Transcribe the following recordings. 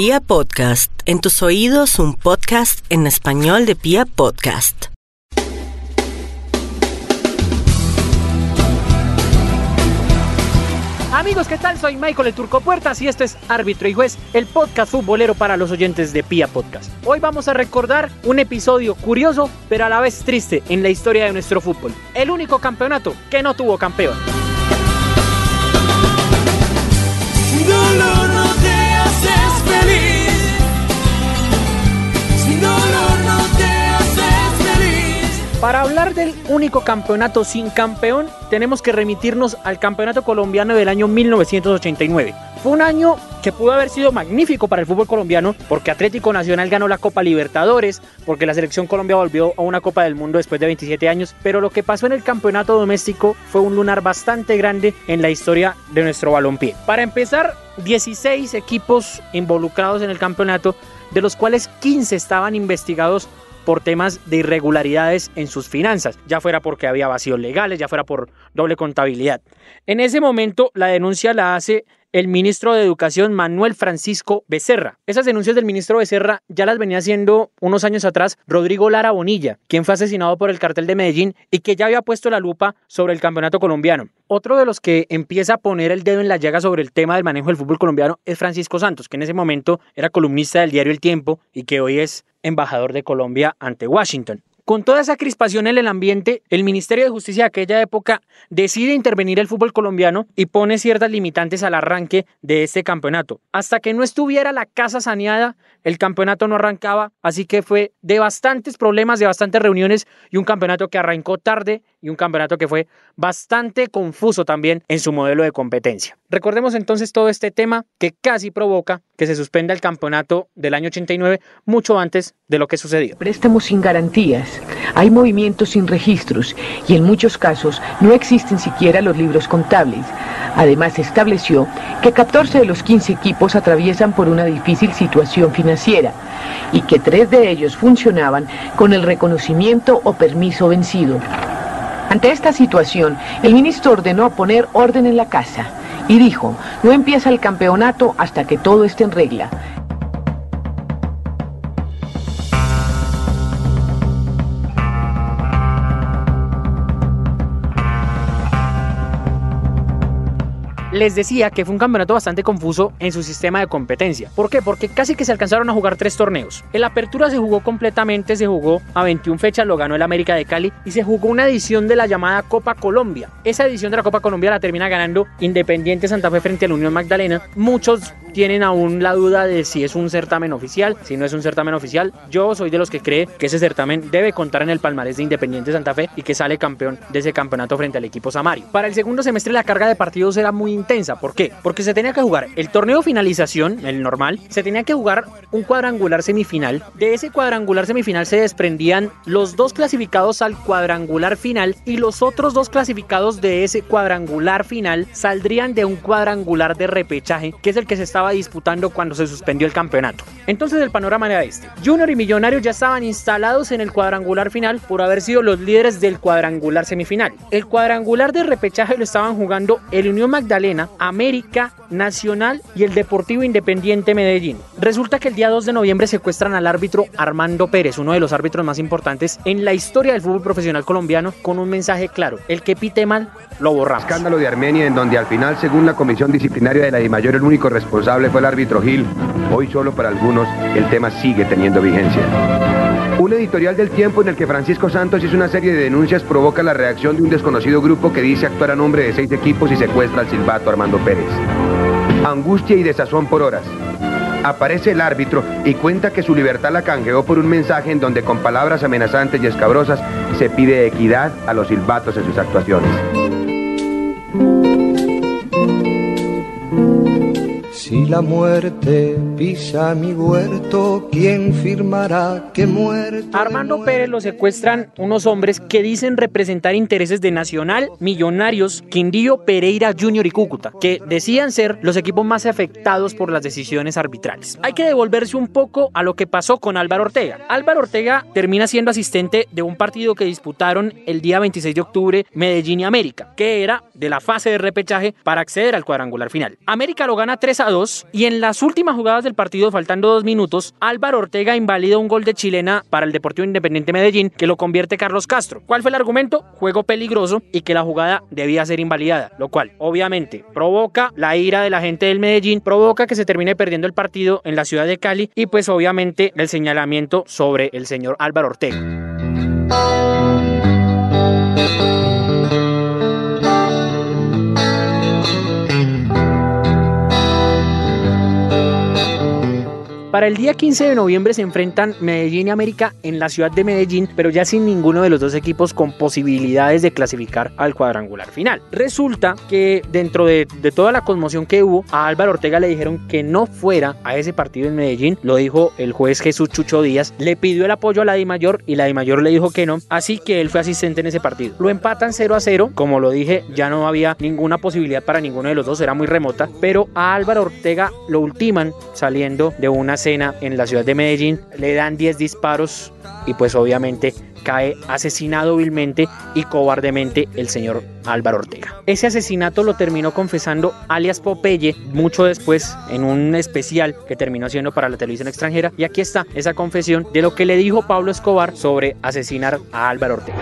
Pia Podcast, en tus oídos un podcast en español de Pia Podcast. Amigos, ¿qué tal? Soy Michael el Turco Puertas y esto es Árbitro y Juez, el podcast futbolero para los oyentes de Pia Podcast. Hoy vamos a recordar un episodio curioso, pero a la vez triste en la historia de nuestro fútbol. El único campeonato que no tuvo campeón. Para hablar del único campeonato sin campeón, tenemos que remitirnos al campeonato colombiano del año 1989. Fue un año que pudo haber sido magnífico para el fútbol colombiano porque Atlético Nacional ganó la Copa Libertadores, porque la selección Colombia volvió a una Copa del Mundo después de 27 años, pero lo que pasó en el campeonato doméstico fue un lunar bastante grande en la historia de nuestro balompié. Para empezar, 16 equipos involucrados en el campeonato, de los cuales 15 estaban investigados por temas de irregularidades en sus finanzas, ya fuera porque había vacíos legales, ya fuera por doble contabilidad. En ese momento la denuncia la hace el ministro de Educación Manuel Francisco Becerra. Esas denuncias del ministro Becerra ya las venía haciendo unos años atrás Rodrigo Lara Bonilla, quien fue asesinado por el cartel de Medellín y que ya había puesto la lupa sobre el campeonato colombiano. Otro de los que empieza a poner el dedo en la llaga sobre el tema del manejo del fútbol colombiano es Francisco Santos, que en ese momento era columnista del diario El Tiempo y que hoy es embajador de Colombia ante Washington. Con toda esa crispación en el ambiente, el Ministerio de Justicia de aquella época decide intervenir el fútbol colombiano y pone ciertas limitantes al arranque de este campeonato. Hasta que no estuviera la casa saneada, el campeonato no arrancaba, así que fue de bastantes problemas, de bastantes reuniones y un campeonato que arrancó tarde y un campeonato que fue bastante confuso también en su modelo de competencia. Recordemos entonces todo este tema que casi provoca que se suspenda el campeonato del año 89 mucho antes de lo que sucedió. Préstamos sin garantías, hay movimientos sin registros y en muchos casos no existen siquiera los libros contables. Además, se estableció que 14 de los 15 equipos atraviesan por una difícil situación financiera y que tres de ellos funcionaban con el reconocimiento o permiso vencido. Ante esta situación, el ministro ordenó poner orden en la casa y dijo, no empieza el campeonato hasta que todo esté en regla. Les decía que fue un campeonato bastante confuso en su sistema de competencia. ¿Por qué? Porque casi que se alcanzaron a jugar tres torneos. El Apertura se jugó completamente, se jugó a 21 fechas, lo ganó el América de Cali y se jugó una edición de la llamada Copa Colombia. Esa edición de la Copa Colombia la termina ganando Independiente Santa Fe frente a la Unión Magdalena. Muchos tienen aún la duda de si es un certamen oficial, si no es un certamen oficial. Yo soy de los que cree que ese certamen debe contar en el palmarés de Independiente Santa Fe y que sale campeón de ese campeonato frente al equipo Samario. Para el segundo semestre la carga de partidos era muy intensa. ¿Por qué? Porque se tenía que jugar el torneo finalización, el normal, se tenía que jugar un cuadrangular semifinal. De ese cuadrangular semifinal se desprendían los dos clasificados al cuadrangular final y los otros dos clasificados de ese cuadrangular final saldrían de un cuadrangular de repechaje, que es el que se estaba disputando cuando se suspendió el campeonato. Entonces el panorama era este. Junior y Millonarios ya estaban instalados en el cuadrangular final por haber sido los líderes del cuadrangular semifinal. El cuadrangular de repechaje lo estaban jugando el Unión Magdalena, América, Nacional y el Deportivo Independiente Medellín. Resulta que el día 2 de noviembre secuestran al árbitro Armando Pérez, uno de los árbitros más importantes en la historia del fútbol profesional colombiano, con un mensaje claro, el que pite mal lo borramos. Escándalo de Armenia en donde al final, según la comisión disciplinaria de la DIMAYOR, el único responsable fue el árbitro Gil. Hoy solo para algunos el tema sigue teniendo vigencia. Un editorial del tiempo en el que Francisco Santos hizo una serie de denuncias provoca la reacción de un desconocido grupo que dice actuar a nombre de seis equipos y secuestra al silbato Armando Pérez. Angustia y desazón por horas. Aparece el árbitro y cuenta que su libertad la canjeó por un mensaje en donde con palabras amenazantes y escabrosas se pide equidad a los silbatos en sus actuaciones. Si la muerte pisa mi huerto, ¿quién firmará que muerto? Armando Pérez lo secuestran unos hombres que dicen representar intereses de Nacional, Millonarios, Quindío, Pereira Junior y Cúcuta, que decían ser los equipos más afectados por las decisiones arbitrales. Hay que devolverse un poco a lo que pasó con Álvaro Ortega. Álvaro Ortega termina siendo asistente de un partido que disputaron el día 26 de octubre Medellín y América, que era de la fase de repechaje para acceder al cuadrangular final. América lo gana 3 a 2 2 y en las últimas jugadas del partido, faltando dos minutos, Álvaro Ortega invalida un gol de chilena para el Deportivo Independiente Medellín que lo convierte Carlos Castro. ¿Cuál fue el argumento? Juego peligroso y que la jugada debía ser invalidada, lo cual obviamente provoca la ira de la gente del Medellín, provoca que se termine perdiendo el partido en la ciudad de Cali y pues obviamente el señalamiento sobre el señor Álvaro Ortega. Para el día 15 de noviembre se enfrentan Medellín y América en la ciudad de Medellín, pero ya sin ninguno de los dos equipos con posibilidades de clasificar al cuadrangular final. Resulta que dentro de, toda la conmoción que hubo, a Álvaro Ortega le dijeron que no fuera a ese partido en Medellín, lo dijo el juez Jesús Chucho Díaz, le pidió el apoyo a la Di Mayor y la Di Mayor le dijo que no, así que él fue asistente en ese partido. Lo empatan 0 a 0, como lo dije, ya no había ninguna posibilidad para ninguno de los dos, era muy remota, pero a Álvaro Ortega lo ultiman saliendo de una cena en la ciudad de Medellín, le dan 10 disparos y pues obviamente cae asesinado vilmente y cobardemente el señor Álvaro Ortega. Ese asesinato lo terminó confesando alias Popeye mucho después en un especial que terminó haciendo para la televisión extranjera y aquí está esa confesión de lo que le dijo Pablo Escobar sobre asesinar a Álvaro Ortega.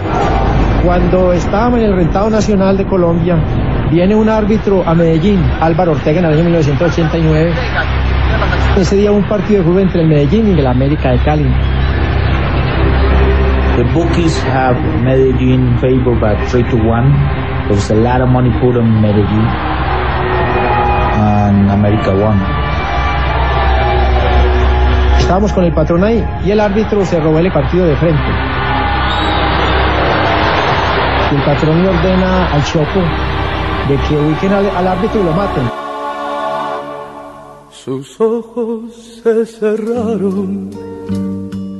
Cuando estábamos en el Rentado Nacional de Colombia, viene un árbitro a Medellín, Álvaro Ortega, en el año 1989 ese día un partido de fútbol entre el Medellín y el América de Cali. The bookies have Medellin favored by 3 to 1. There's a lot of money put on Medellin and America won. Estábamos con el patrón ahí y el árbitro se robó el partido de frente. Y el patrón le ordena al Choco de que ubiquen al, al árbitro y lo maten. Sus ojos se cerraron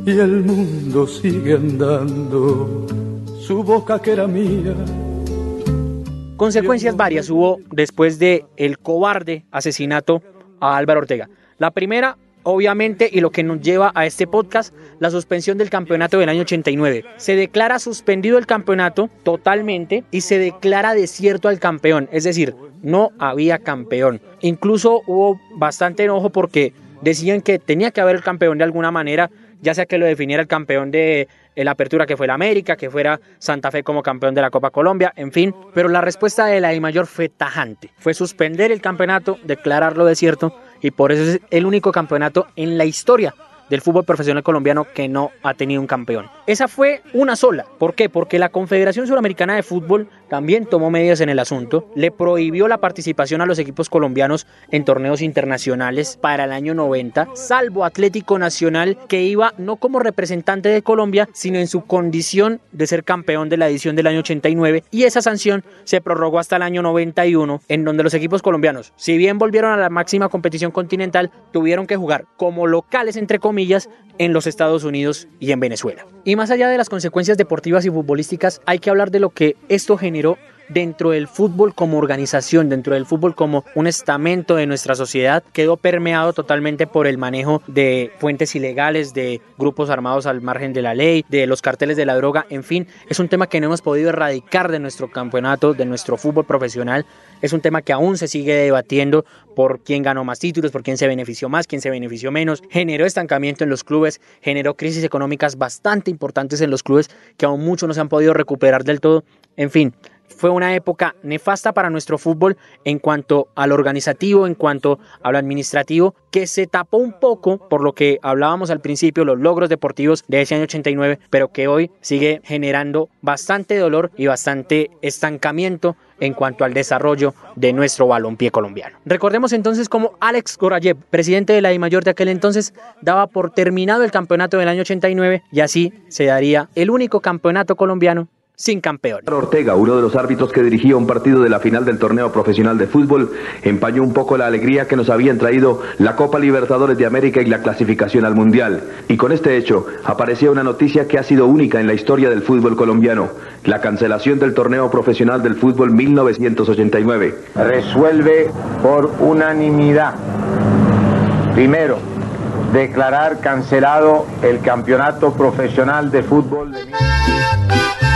y el mundo sigue andando. Su boca que era mía. Consecuencias varias hubo después de el cobarde asesinato a Álvaro Ortega. La primera, obviamente, y lo que nos lleva a este podcast, la suspensión del campeonato del año 89. Se declara suspendido el campeonato totalmente y se declara desierto al campeón, es decir, no había campeón. Incluso hubo bastante enojo porque decían que tenía que haber el campeón de alguna manera, ya sea que lo definiera el campeón de la apertura que fue la América, que fuera Santa Fe como campeón de la Copa Colombia, en fin. Pero la respuesta de la I mayor fue tajante. Fue suspender el campeonato, declararlo desierto y por eso es el único campeonato en la historia del fútbol profesional colombiano que no ha tenido un campeón. Esa fue una sola. ¿Por qué? Porque la Confederación Suramericana de Fútbol también tomó medidas en el asunto, le prohibió la participación a los equipos colombianos en torneos internacionales para el año 90, salvo Atlético Nacional que iba no como representante de Colombia, sino en su condición de ser campeón de la edición del año 89 y esa sanción se prorrogó hasta el año 91 en donde los equipos colombianos, si bien volvieron a la máxima competición continental, tuvieron que jugar como locales entre comillas en los Estados Unidos y en Venezuela. Y más allá de las consecuencias deportivas y futbolísticas, hay que hablar de lo que esto generó dentro del fútbol como organización, dentro del fútbol como un estamento de nuestra sociedad, quedó permeado totalmente por el manejo de fuentes ilegales, de grupos armados al margen de la ley, de los carteles de la droga, en fin, es un tema que no hemos podido erradicar de nuestro campeonato, de nuestro fútbol profesional, es un tema que aún se sigue debatiendo por quién ganó más títulos, por quién se benefició más, quién se benefició menos, generó estancamiento en los clubes, generó crisis económicas bastante importantes en los clubes que aún muchos no se han podido recuperar del todo, en fin, fue una época nefasta para nuestro fútbol en cuanto al organizativo, en cuanto a lo administrativo, que se tapó un poco por lo que hablábamos al principio, los logros deportivos de ese año 89, pero que hoy sigue generando bastante dolor y bastante estancamiento en cuanto al desarrollo de nuestro balompié colombiano. Recordemos entonces cómo Alex Gorayev, presidente de la Mayor de aquel entonces, daba por terminado el campeonato del año 89 y así se daría el único campeonato colombiano sin campeón. Ortega, uno de los árbitros que dirigía un partido de la final del torneo profesional de fútbol, empañó un poco la alegría que nos habían traído la Copa Libertadores de América y la clasificación al Mundial. Y con este hecho aparecía una noticia que ha sido única en la historia del fútbol colombiano, la cancelación del torneo profesional del fútbol 1989. Resuelve por unanimidad. Primero, declarar cancelado el campeonato profesional de fútbol de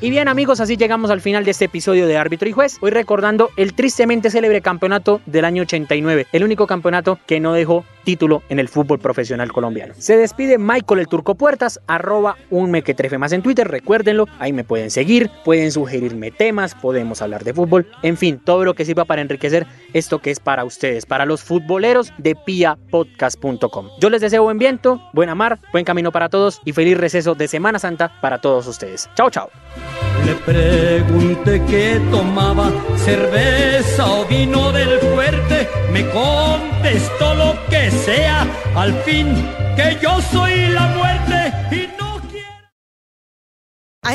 Y bien amigos, así llegamos al final de este episodio de Árbitro y Juez, hoy recordando el tristemente célebre campeonato del año 89, el único campeonato que no dejó título en el fútbol profesional colombiano. Se despide Michael el Turco Puertas, arroba un mequetrefe más en Twitter, recuérdenlo, ahí me pueden seguir, pueden sugerirme temas, podemos hablar de fútbol, en fin, todo lo que sirva para enriquecer esto que es para ustedes, para los futboleros de piapodcast.com. Yo les deseo buen viento, buena mar, buen camino para todos y feliz receso de Semana Santa para todos ustedes. Chao, chao. Le pregunté qué tomaba, cerveza o vino del fuerte, me contestó lo que sea, al fin que yo soy la muerte